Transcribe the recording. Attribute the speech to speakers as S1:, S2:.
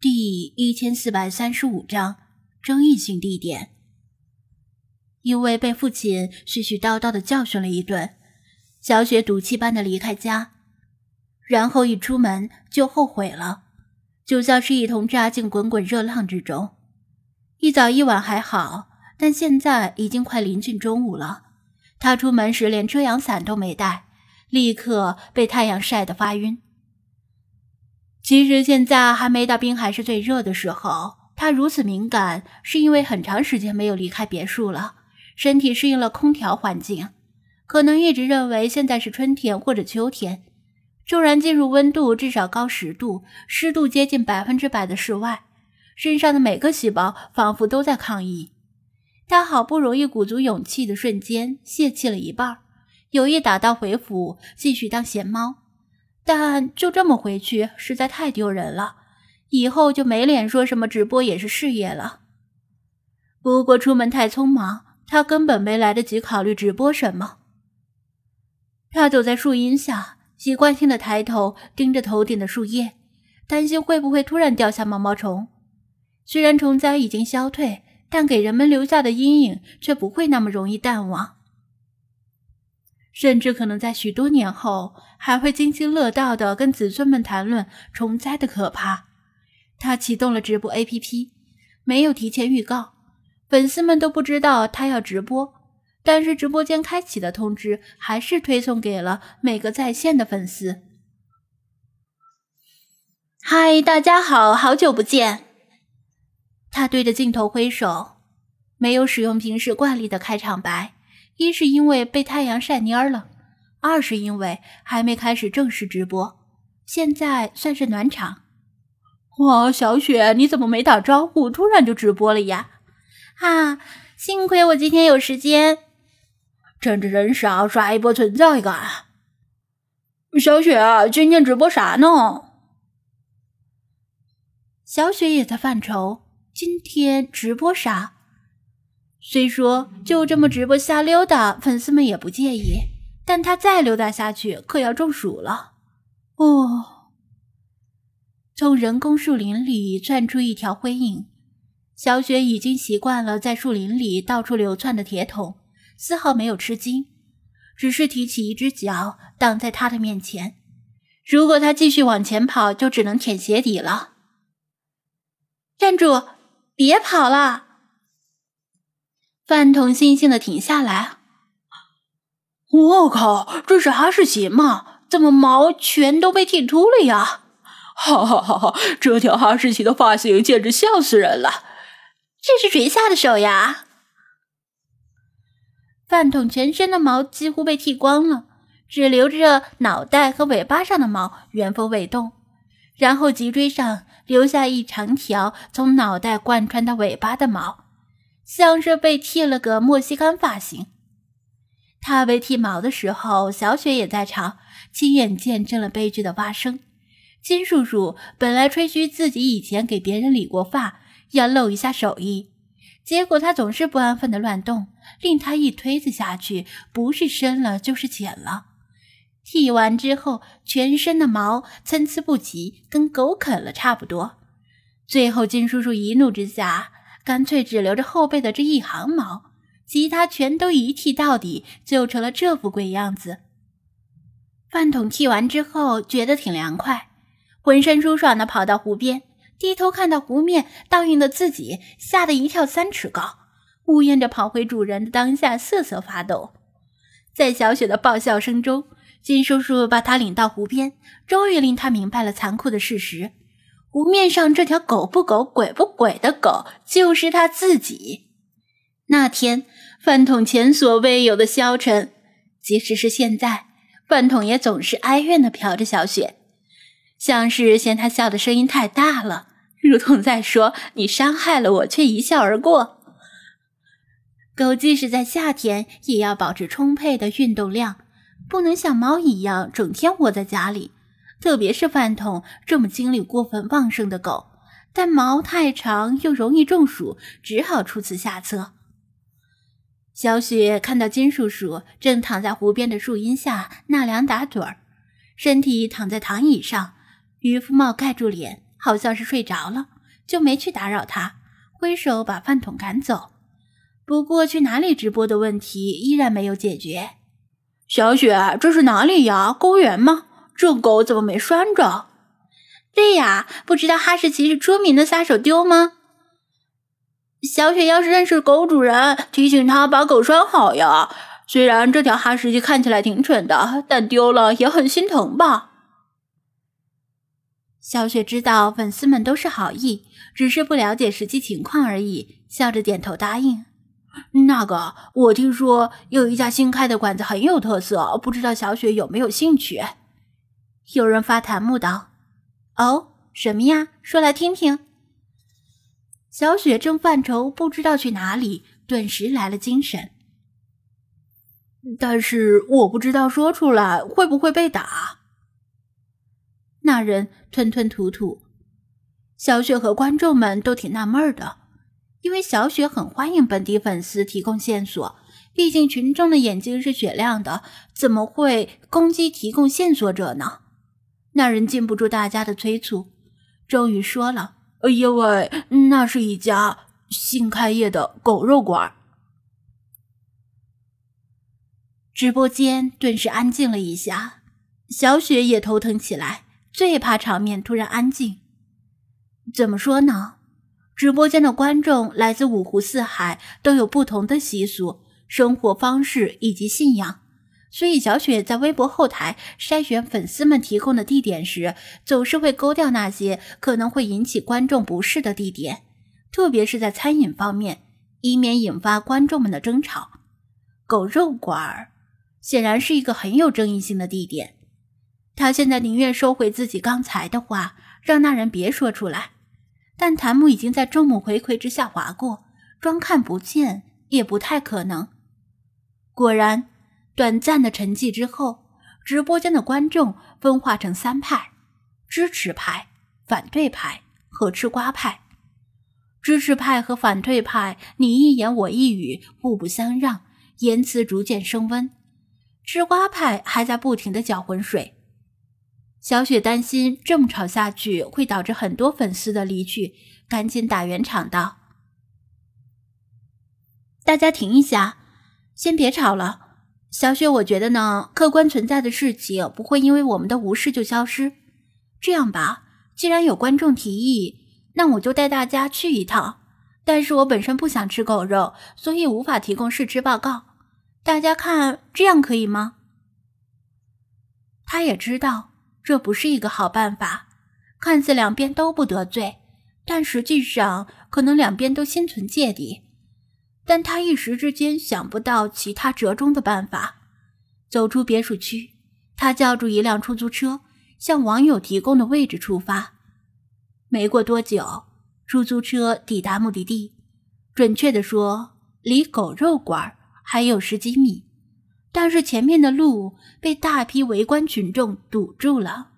S1: 第一千四百三十五章争议性地点。因为被父亲絮絮叨叨的教训了一顿，小雪赌气般的离开家，然后一出门就后悔了，就像是一同扎进滚滚热浪之中。一早一晚还好，但现在已经快临近中午了。他出门时连遮阳伞都没带，立刻被太阳晒得发晕。其实现在还没到滨海市最热的时候，他如此敏感，是因为很长时间没有离开别墅了，身体适应了空调环境，可能一直认为现在是春天或者秋天。骤然进入温度至少高十度、湿度接近百分之百的室外，身上的每个细胞仿佛都在抗议。他好不容易鼓足勇气的瞬间，泄气了一半，有意打道回府，继续当闲猫。但就这么回去实在太丢人了，以后就没脸说什么直播也是事业了。不过出门太匆忙，他根本没来得及考虑直播什么。他走在树荫下，习惯性的抬头盯着头顶的树叶，担心会不会突然掉下毛毛虫。虽然虫灾已经消退，但给人们留下的阴影却不会那么容易淡忘。甚至可能在许多年后，还会津津乐道的跟子孙们谈论虫灾的可怕。他启动了直播 APP，没有提前预告，粉丝们都不知道他要直播。但是直播间开启的通知还是推送给了每个在线的粉丝。嗨，大家好，好久不见！他对着镜头挥手，没有使用平时惯例的开场白。一是因为被太阳晒蔫了，二是因为还没开始正式直播，现在算是暖场。哇，小雪，你怎么没打招呼，突然就直播了呀？啊，幸亏我今天有时间，趁着人少刷一波存在感。小雪，今天直播啥呢？小雪也在犯愁，今天直播啥？虽说就这么直播瞎溜达，粉丝们也不介意，但他再溜达下去可要中暑了。哦，从人工树林里窜出一条灰影，小雪已经习惯了在树林里到处流窜的铁桶，丝毫没有吃惊，只是提起一只脚挡在他的面前。如果他继续往前跑，就只能舔鞋底了。站住！别跑了！饭桶悻悻的停下来。我靠，这是哈士奇吗？怎么毛全都被剃秃了呀？哈哈哈哈！这条哈士奇的发型简直笑死人了。这是谁下的手呀？饭桶全身的毛几乎被剃光了，只留着脑袋和尾巴上的毛原封未动，然后脊椎上留下一长条从脑袋贯穿到尾巴的毛。像是被剃了个莫西干发型。他被剃毛的时候，小雪也在场，亲眼见证了悲剧的发生。金叔叔本来吹嘘自己以前给别人理过发，要露一下手艺，结果他总是不安分的乱动，令他一推子下去，不是深了就是浅了。剃完之后，全身的毛参差不齐，跟狗啃了差不多。最后，金叔叔一怒之下。干脆只留着后背的这一行毛，其他全都一剃到底，就成了这副鬼样子。饭桶剃完之后，觉得挺凉快，浑身舒爽的跑到湖边，低头看到湖面倒映的自己，吓得一跳三尺高，呜咽着跑回主人的当下，瑟瑟发抖。在小雪的爆笑声中，金叔叔把他领到湖边，终于令他明白了残酷的事实。湖面上这条狗不狗、鬼不鬼的狗，就是他自己。那天，饭桶前所未有的消沉，即使是现在，饭桶也总是哀怨的瞟着小雪，像是嫌他笑的声音太大了，如同在说：“你伤害了我，却一笑而过。”狗即使在夏天，也要保持充沛的运动量，不能像猫一样整天窝在家里。特别是饭桶这么精力过分旺盛的狗，但毛太长又容易中暑，只好出此下策。小雪看到金叔叔正躺在湖边的树荫下纳凉打盹儿，身体躺在躺椅上，渔夫帽盖住脸，好像是睡着了，就没去打扰他，挥手把饭桶赶走。不过去哪里直播的问题依然没有解决。
S2: 小雪，这是哪里呀？公园吗？这狗怎么没拴着？
S1: 对呀，不知道哈士奇是出名的撒手丢吗？
S2: 小雪要是认识狗主人，提醒他把狗拴好呀。虽然这条哈士奇看起来挺蠢的，但丢了也很心疼吧。
S1: 小雪知道粉丝们都是好意，只是不了解实际情况而已，笑着点头答应。
S2: 那个，我听说有一家新开的馆子很有特色，不知道小雪有没有兴趣？
S1: 有人发弹幕道：“哦，什么呀？说来听听。”小雪正犯愁，不知道去哪里，顿时来了精神。
S2: 但是我不知道说出来会不会被打。
S1: 那人吞吞吐吐。小雪和观众们都挺纳闷的，因为小雪很欢迎本地粉丝提供线索，毕竟群众的眼睛是雪亮的，怎么会攻击提供线索者呢？那人禁不住大家的催促，终于说了。
S2: 因为那是一家新开业的狗肉馆。
S1: 直播间顿时安静了一下，小雪也头疼起来，最怕场面突然安静。怎么说呢？直播间的观众来自五湖四海，都有不同的习俗、生活方式以及信仰。所以，小雪在微博后台筛选粉丝们提供的地点时，总是会勾掉那些可能会引起观众不适的地点，特别是在餐饮方面，以免引发观众们的争吵。狗肉馆儿显然是一个很有争议性的地点，他现在宁愿收回自己刚才的话，让那人别说出来。但弹幕已经在众目睽睽之下划过，装看不见也不太可能。果然。短暂的沉寂之后，直播间的观众分化成三派：支持派、反对派和吃瓜派。支持派和反对派你一言我一语，互不相让，言辞逐渐升温。吃瓜派还在不停的搅浑水。小雪担心这么吵下去会导致很多粉丝的离去，赶紧打圆场道：“大家停一下，先别吵了。”小雪，我觉得呢，客观存在的事情不会因为我们的无视就消失。这样吧，既然有观众提议，那我就带大家去一趟。但是我本身不想吃狗肉，所以无法提供试吃报告。大家看，这样可以吗？他也知道这不是一个好办法，看似两边都不得罪，但实际上可能两边都心存芥蒂。但他一时之间想不到其他折中的办法。走出别墅区，他叫住一辆出租车，向网友提供的位置出发。没过多久，出租车抵达目的地，准确的说，离狗肉馆还有十几米，但是前面的路被大批围观群众堵住了。